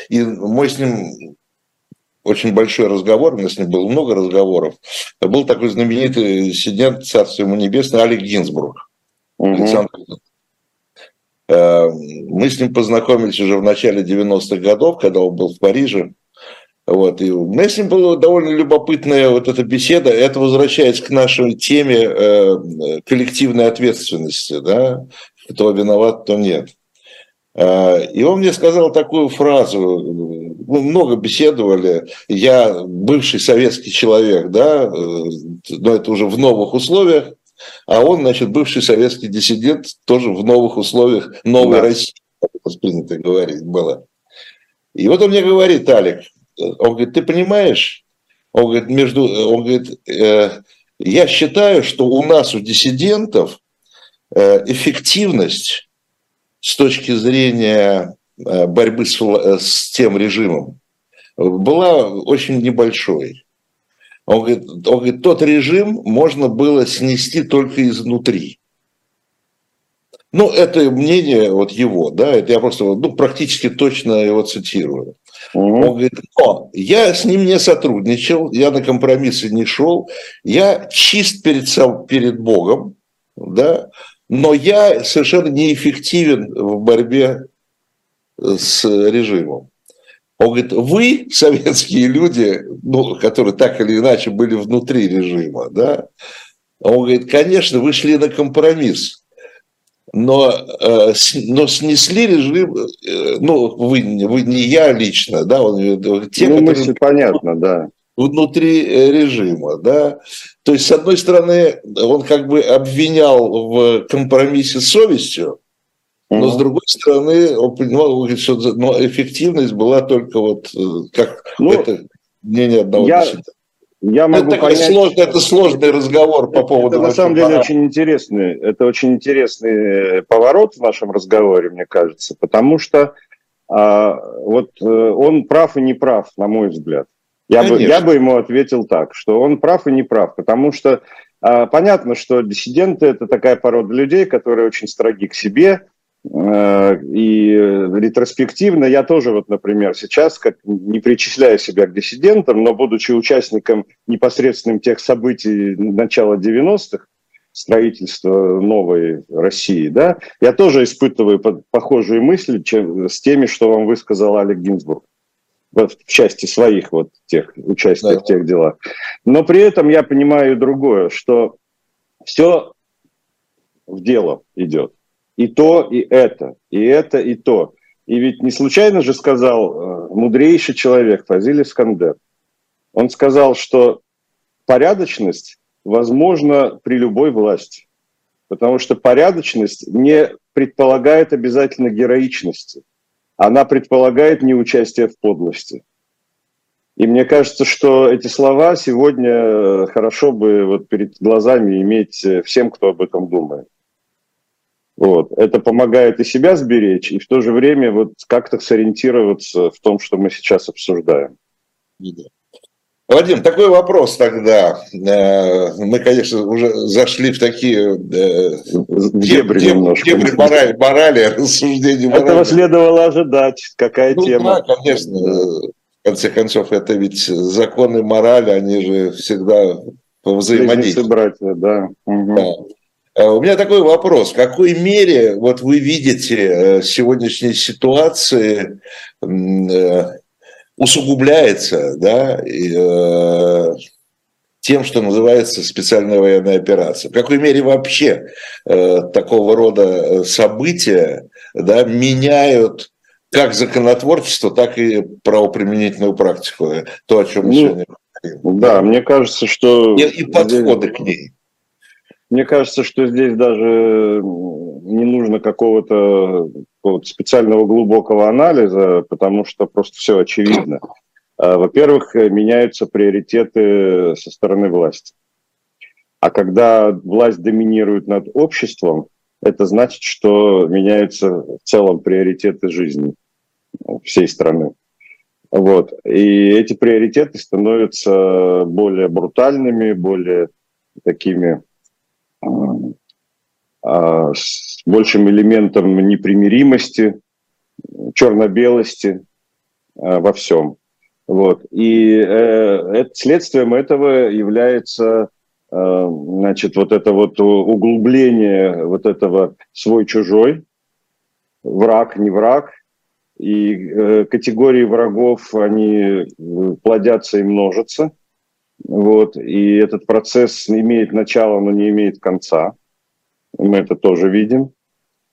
И мой с ним очень большой разговор, у нас с ним было много разговоров. Был такой знаменитый диссидент, царство ему небесное, Олег Гинзбург. Угу. Александр. Мы с ним познакомились уже в начале 90-х годов, когда он был в Париже. Вот. И у меня с ним была довольно любопытная вот эта беседа. Это возвращаясь к нашей теме э, коллективной ответственности. Да? Кто виноват, кто нет. Э, и он мне сказал такую фразу, мы много беседовали, я бывший советский человек, да, э, но это уже в новых условиях, а он, значит, бывший советский диссидент, тоже в новых условиях новой да. России, как это принято говорить было. И вот он мне говорит, Алик, он говорит, ты понимаешь, он говорит, между, он говорит, э, я считаю, что у нас, у диссидентов, э, эффективность с точки зрения э, борьбы с, с тем режимом была очень небольшой. Он говорит, он говорит, тот режим можно было снести только изнутри. Ну, это мнение вот его, да, это я просто ну, практически точно его цитирую. Угу. Он говорит, но я с ним не сотрудничал, я на компромиссы не шел, я чист перед, сам, перед Богом, да, но я совершенно неэффективен в борьбе с режимом. Он говорит, вы, советские люди, ну, которые так или иначе были внутри режима, да, он говорит, конечно, вы шли на компромисс, но, э, но снесли режим, э, ну, вы, вы не я лично, да, он, те, ну, которые... мысль понятно, да. Внутри э, режима, да. То есть, с одной стороны, он как бы обвинял в компромиссе с совестью, но с другой стороны, он понимал, что эффективность была только вот как ну, это мнение одного я, я могу это, понять, сложный, это сложный разговор по поводу... Это на самом деле очень интересный, это очень интересный поворот в нашем разговоре, мне кажется, потому что а, вот э, он прав и не прав, на мой взгляд. Я бы, я бы ему ответил так, что он прав и не прав, потому что а, понятно, что диссиденты – это такая порода людей, которые очень строги к себе, Э, и ретроспективно я тоже, вот, например, сейчас, как не причисляю себя к диссидентам, но будучи участником непосредственным тех событий начала 90-х, строительства новой России, да, я тоже испытываю похожие мысли чем, с теми, что вам высказал Олег Гинзбург в части своих вот тех участий да. в тех делах. Но при этом я понимаю другое, что все в дело идет. И то, и это, и это, и то. И ведь не случайно же сказал э, мудрейший человек Фазиль Искандер. Он сказал, что порядочность возможна при любой власти, потому что порядочность не предполагает обязательно героичности, она предполагает неучастие в подлости. И мне кажется, что эти слова сегодня э, хорошо бы вот перед глазами иметь э, всем, кто об этом думает. Вот. Это помогает и себя сберечь, и в то же время вот как-то сориентироваться в том, что мы сейчас обсуждаем. Вадим, такой вопрос тогда. Э, мы, конечно, уже зашли в такие дебри, дебри, дебри морали, морали, рассуждения морали. Этого следовало ожидать. Какая ну, тема? Да, конечно. В конце концов, это ведь законы морали, они же всегда взаимодействуют. братья, да. Угу. да. Э, у меня такой вопрос. В какой мере вот вы видите э, сегодняшней ситуации э, усугубляется да, тем, что называется специальная военная операция? В какой мере вообще такого рода события да, меняют как законотворчество, так и правоприменительную практику? То, о чем мы ну, сегодня говорим. Да, мне кажется, что... И, и подходы к ней. Мне кажется, что здесь даже не нужно какого-то специального глубокого анализа, потому что просто все очевидно. А, во-первых, меняются приоритеты со стороны власти. А когда власть доминирует над обществом, это значит, что меняются в целом приоритеты жизни всей страны. Вот. И эти приоритеты становятся более брутальными, более такими с большим элементом непримиримости, черно-белости а, во всем. Вот. И э, следствием этого является э, значит, вот это вот углубление вот этого свой-чужой, враг, не враг, и э, категории врагов, они э, плодятся и множатся. Вот, и этот процесс имеет начало, но не имеет конца. Мы это тоже видим.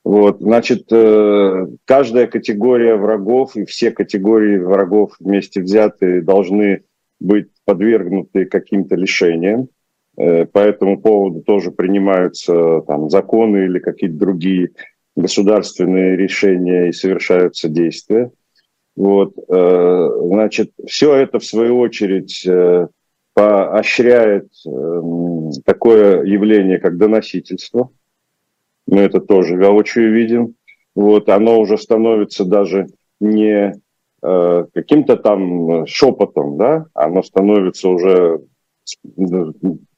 Вот, значит, э, каждая категория врагов и все категории врагов вместе взятые должны быть подвергнуты каким-то лишениям. Э, по этому поводу тоже принимаются там, законы или какие-то другие государственные решения и совершаются действия. Вот, э, значит, все это в свою очередь поощряет эм, такое явление, как доносительство. Мы это тоже воочию видим. Вот, оно уже становится даже не э, каким-то там шепотом, да, оно становится уже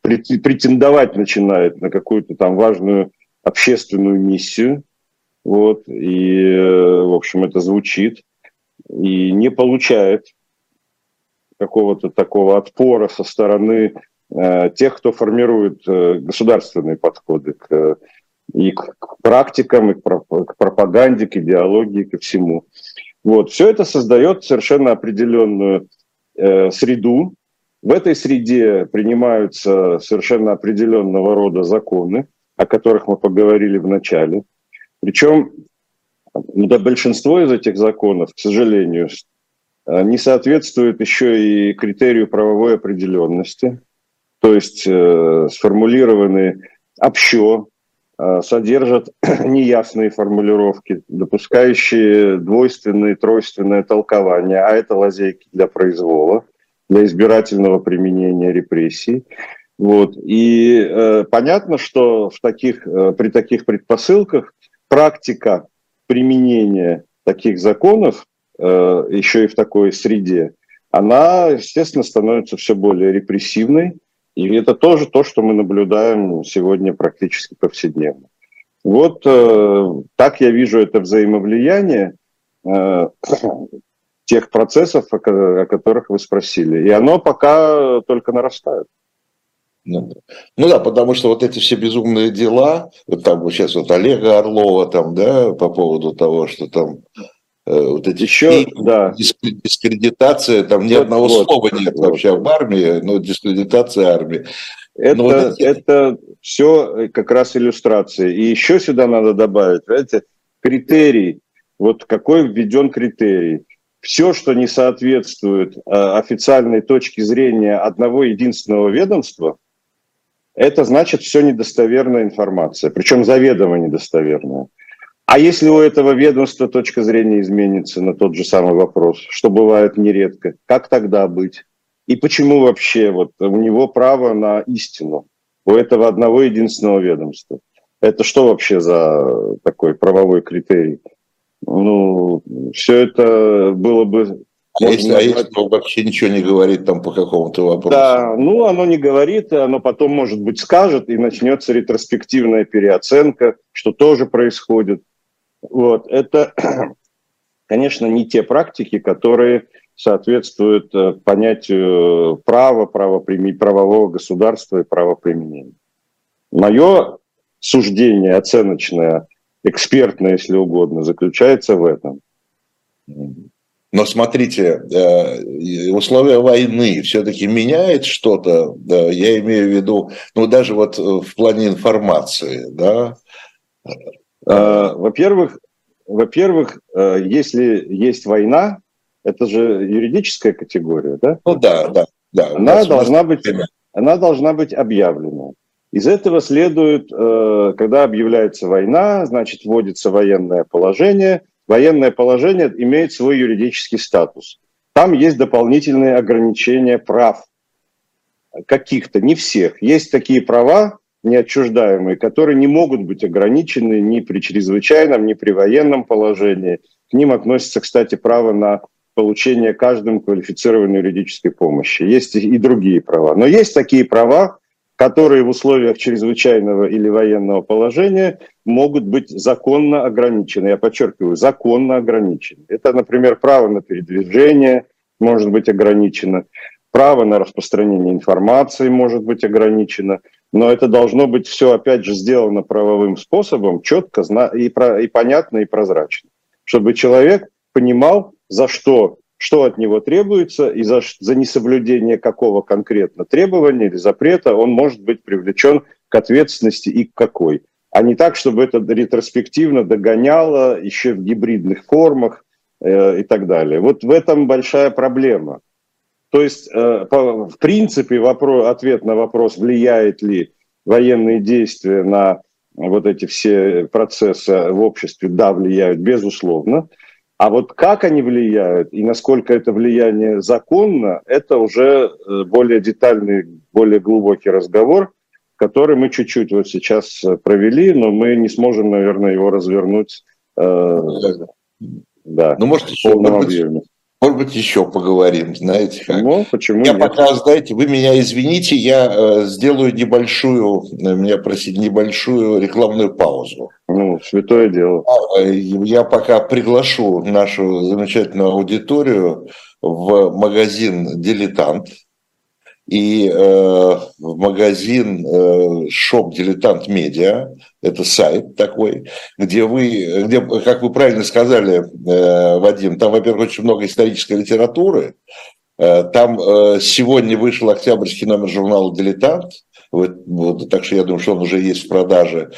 претендовать начинает на какую-то там важную общественную миссию. Вот, и, э, в общем, это звучит и не получает какого-то такого отпора со стороны э, тех, кто формирует э, государственные подходы к, и к, практикам, и к, пропаганде, к идеологии, ко всему. Вот. Все это создает совершенно определенную э, среду. В этой среде принимаются совершенно определенного рода законы, о которых мы поговорили в начале. Причем да, большинство из этих законов, к сожалению, не соответствует еще и критерию правовой определенности, то есть э, сформулированы общо, э, содержат неясные формулировки, допускающие двойственные, тройственное толкование, а это лазейки для произвола, для избирательного применения репрессий. Вот. И э, понятно, что в таких, э, при таких предпосылках практика применения таких законов Э, еще и в такой среде, она, естественно, становится все более репрессивной. И это тоже то, что мы наблюдаем сегодня практически повседневно. Вот э, так я вижу это взаимовлияние э, тех процессов, о, о которых вы спросили. И оно пока только нарастает. Ну, ну да, потому что вот эти все безумные дела, вот там вот сейчас вот Олега Орлова там, да, по поводу того, что там Э, вот эти еще да. дискредитация, там ни вот, одного вот, слова нет вот. вообще об армии, но дискредитация армии. Это, вот эти... это все как раз иллюстрации. И еще сюда надо добавить, знаете, критерий вот какой введен критерий. Все, что не соответствует э, официальной точке зрения одного единственного ведомства, это значит все недостоверная информация, причем заведомо недостоверная. А если у этого ведомства точка зрения изменится на тот же самый вопрос, что бывает нередко, как тогда быть? И почему вообще вот у него право на истину, у этого одного единственного ведомства? Это что вообще за такой правовой критерий? Ну, все это было бы а если, назвать... а если он вообще ничего не говорит там по какому-то вопросу? Да, ну оно не говорит, оно потом, может быть, скажет, и начнется ретроспективная переоценка, что тоже происходит. Вот, это, конечно, не те практики, которые соответствуют э, понятию права, правового государства и правоприменения. Мое суждение оценочное, экспертное, если угодно, заключается в этом. Но смотрите, э, условия войны все-таки меняет что-то, я имею в виду, ну даже вот в плане информации, да? Э, во-первых, во-первых, э, если есть война, это же юридическая категория, да? Ну да, да, да. Она должна быть, она должна быть объявлена. Из этого следует, когда объявляется война, значит, вводится военное положение – военное положение имеет свой юридический статус. Там есть дополнительные ограничения прав каких-то, не всех. Есть такие права неотчуждаемые, которые не могут быть ограничены ни при чрезвычайном, ни при военном положении. К ним относится, кстати, право на получение каждым квалифицированной юридической помощи. Есть и другие права. Но есть такие права, которые в условиях чрезвычайного или военного положения могут быть законно ограничены. Я подчеркиваю, законно ограничены. Это, например, право на передвижение может быть ограничено, право на распространение информации может быть ограничено, но это должно быть все, опять же, сделано правовым способом, четко и, и понятно, и прозрачно, чтобы человек понимал, за что что от него требуется и за, за несоблюдение какого конкретно требования или запрета он может быть привлечен к ответственности и к какой. А не так, чтобы это ретроспективно догоняло еще в гибридных формах э, и так далее. Вот в этом большая проблема. То есть, э, в принципе, вопрос, ответ на вопрос, влияет ли военные действия на вот эти все процессы в обществе, да, влияют, безусловно. А вот как они влияют и насколько это влияние законно, это уже э, более детальный, более глубокий разговор, который мы чуть-чуть вот сейчас э, провели, но мы не сможем, наверное, его развернуть. Э, да, ну, может, еще, может быть, может быть, еще поговорим, знаете как. Ну, почему Я нет? пока, знаете, вы меня извините, я э, сделаю небольшую, э, меня просить, небольшую рекламную паузу. Ну, святое дело. А, э, я пока приглашу нашу замечательную аудиторию в магазин «Дилетант», и э, в магазин э, Shop Дилетант Медиа, это сайт такой, где вы, где, как вы правильно сказали, э, Вадим, там, во-первых, очень много исторической литературы, э, там э, сегодня вышел октябрьский номер журнала «Дилетант», вот, вот, так что я думаю, что он уже есть в продаже,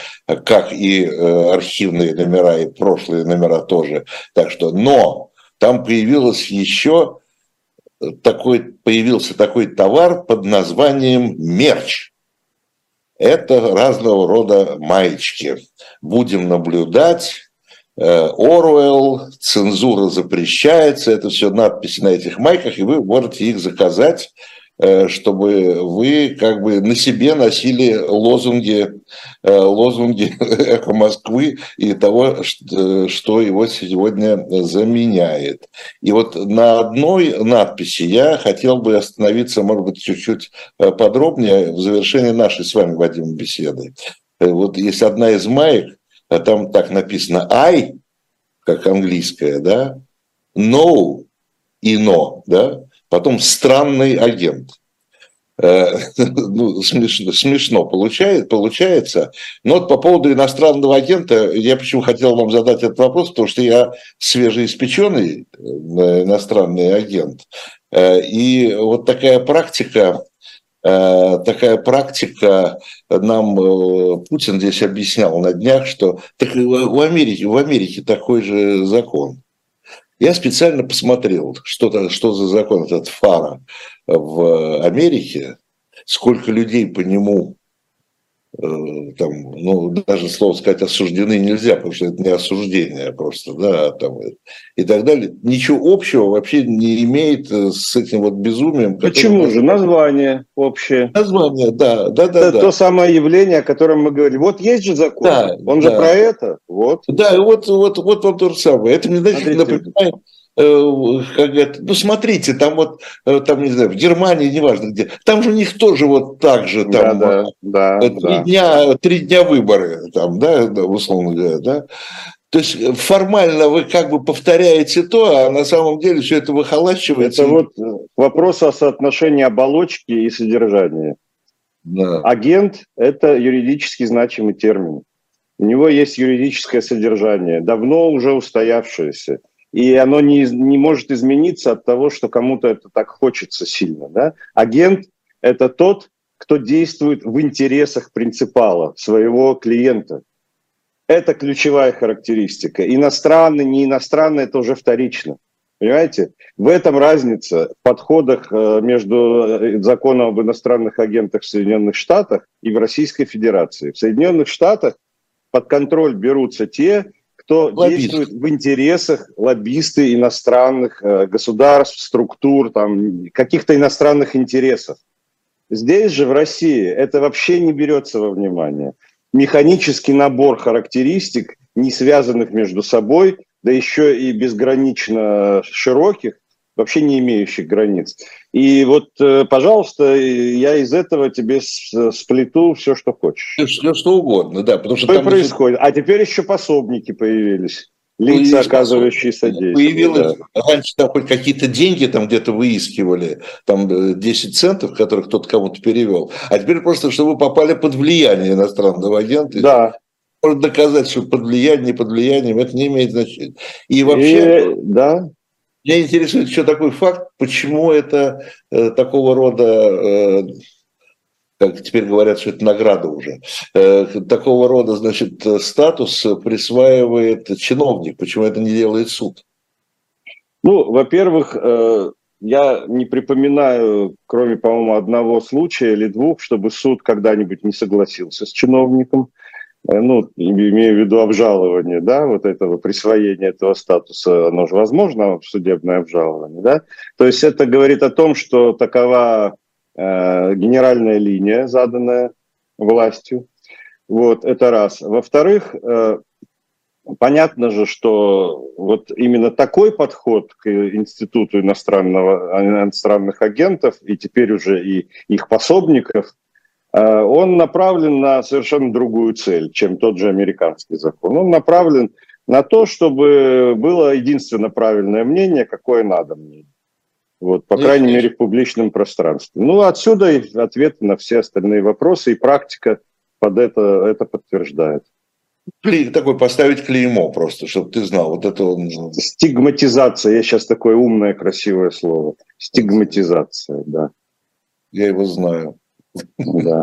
как и э, архивные номера, и прошлые номера тоже. Так что, но там появилось еще такой, появился такой товар под названием мерч. Это разного рода маечки. Будем наблюдать. Э, Оруэлл, цензура запрещается, это все надписи на этих майках, и вы можете их заказать чтобы вы как бы на себе носили лозунги, э, лозунги «Эхо Москвы» и того, что его сегодня заменяет. И вот на одной надписи я хотел бы остановиться, может быть, чуть-чуть э, подробнее в завершении нашей с вами, Вадим, беседы. Вот есть одна из маек, там так написано «I», как английская, да, «no» и «no», да, потом странный агент. Э, ну, смешно, смешно получает, получается. Но вот по поводу иностранного агента, я почему хотел вам задать этот вопрос, потому что я свежеиспеченный э, иностранный агент. Э, и вот такая практика такая практика, нам Путин здесь объяснял на днях, что так в Америке, в Америке такой же закон. Я специально посмотрел, что, что за закон этот ФАРа в Америке, сколько людей по нему там, ну, даже слово сказать осуждены нельзя, потому что это не осуждение просто, да, там, и так далее. Ничего общего вообще не имеет э, с этим вот безумием. Почему же? Название общее. Название, да, да, да. Это да. то самое явление, о котором мы говорили. Вот есть же закон, да, он да. же про это, вот. Да, вот, вот, вот вам то же самое. Это мне, знаете, напоминает Э, как это, ну смотрите, там вот, э, там не знаю, в Германии, неважно где, там же у них тоже вот так же, там да, да, да, три, да. Дня, три дня выборы, там, да, условно говоря, да. То есть формально вы как бы повторяете то, а на самом деле все это выхолачивается. Это вот вопрос о соотношении оболочки и содержания. Да. Агент – это юридически значимый термин. У него есть юридическое содержание, давно уже устоявшееся и оно не, не может измениться от того, что кому-то это так хочется сильно. Да? Агент – это тот, кто действует в интересах принципала, своего клиента. Это ключевая характеристика. Иностранный, не иностранный – это уже вторично. Понимаете? В этом разница в подходах э, между э, законом об иностранных агентах в Соединенных Штатах и в Российской Федерации. В Соединенных Штатах под контроль берутся те, кто Лоббист. действует в интересах лоббисты иностранных э, государств, структур, там, каких-то иностранных интересов. Здесь же, в России, это вообще не берется во внимание. Механический набор характеристик, не связанных между собой, да еще и безгранично широких, вообще не имеющих границ. И вот, э, пожалуйста, я из этого тебе сплету все, что хочешь. Все, что угодно, да. Потому что, что там происходит? Еще... А теперь еще пособники появились. Лица, появились оказывающие содействие. Появилось, да. раньше там хоть какие-то деньги там где-то выискивали, там 10 э, центов, которых кто-то кому-то перевел. А теперь просто, чтобы вы попали под влияние иностранного агента. Да. Можно доказать, что под влиянием, под влиянием, это не имеет значения. И вообще... И, да. Меня интересует еще такой факт, почему это э, такого рода, э, как теперь говорят, что это награда уже, э, такого рода, значит, статус присваивает чиновник, почему это не делает суд? Ну, во-первых, э, я не припоминаю, кроме, по-моему, одного случая или двух, чтобы суд когда-нибудь не согласился с чиновником. Ну, имею в виду обжалование, да, вот этого присвоения этого статуса, оно же возможно, судебное обжалование, да. То есть это говорит о том, что такова э, генеральная линия, заданная властью. Вот, это раз. Во-вторых, э, понятно же, что вот именно такой подход к институту иностранного, иностранных агентов и теперь уже и их пособников – Э, он направлен на совершенно другую цель, чем тот же американский закон. Он направлен на то, чтобы было единственно правильное мнение, какое надо мнение. Вот, по крайней мере, в публичном пространстве. Ну, отсюда и ответы на все остальные вопросы, и практика под это, это подтверждает. Такой поставить клеймо просто, чтобы ты знал. Вот это он... Стигматизация. Я сейчас такое умное, красивое слово. Стигматизация, да. Я его знаю. Да.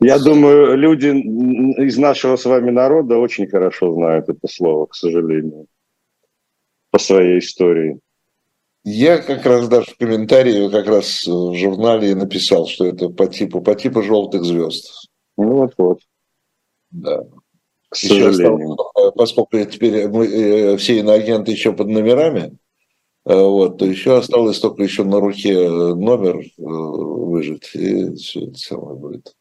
Я думаю, люди из нашего с вами народа очень хорошо знают это слово, к сожалению, по своей истории. Я как раз даже в комментарии, как раз в журнале написал, что это по типу, по типу желтых звезд. Ну вот-вот. Да. К сожалению. Осталось, поскольку теперь мы э, все иноагенты еще под номерами, вот, то еще осталось только еще на руке э, номер э, выжить, и все это самое будет.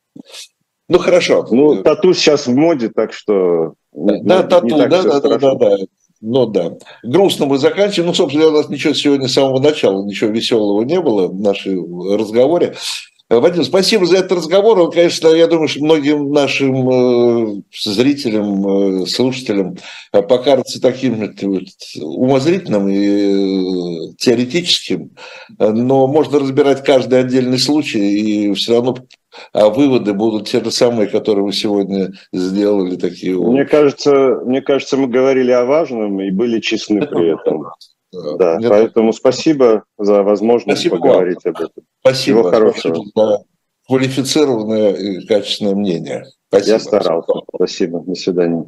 Ну, хорошо. Ну, тату сейчас в моде, так что... Да, не, тату, да, да, да, да, да. Ну да. Грустно мы заканчиваем. Ну, собственно, у нас ничего сегодня с самого начала, ничего веселого не было в нашем разговоре. Э, Вадим, спасибо за этот разговор. Он, конечно, я думаю, что многим нашим э, зрителям, э, слушателям покажется таким умозрительным и теоретическим, но можно разбирать каждый отдельный случай, и все равно а выводы будут те же самые, которые вы сегодня сделали. Такие мне кажется, мне кажется, мы говорили о важном и были честны при этом. Да, Мне поэтому так... спасибо за возможность спасибо поговорить вам. об этом. Спасибо. Всего хорошего. Спасибо за квалифицированное и качественное мнение. Спасибо. Я старался. Спасибо. До свидания.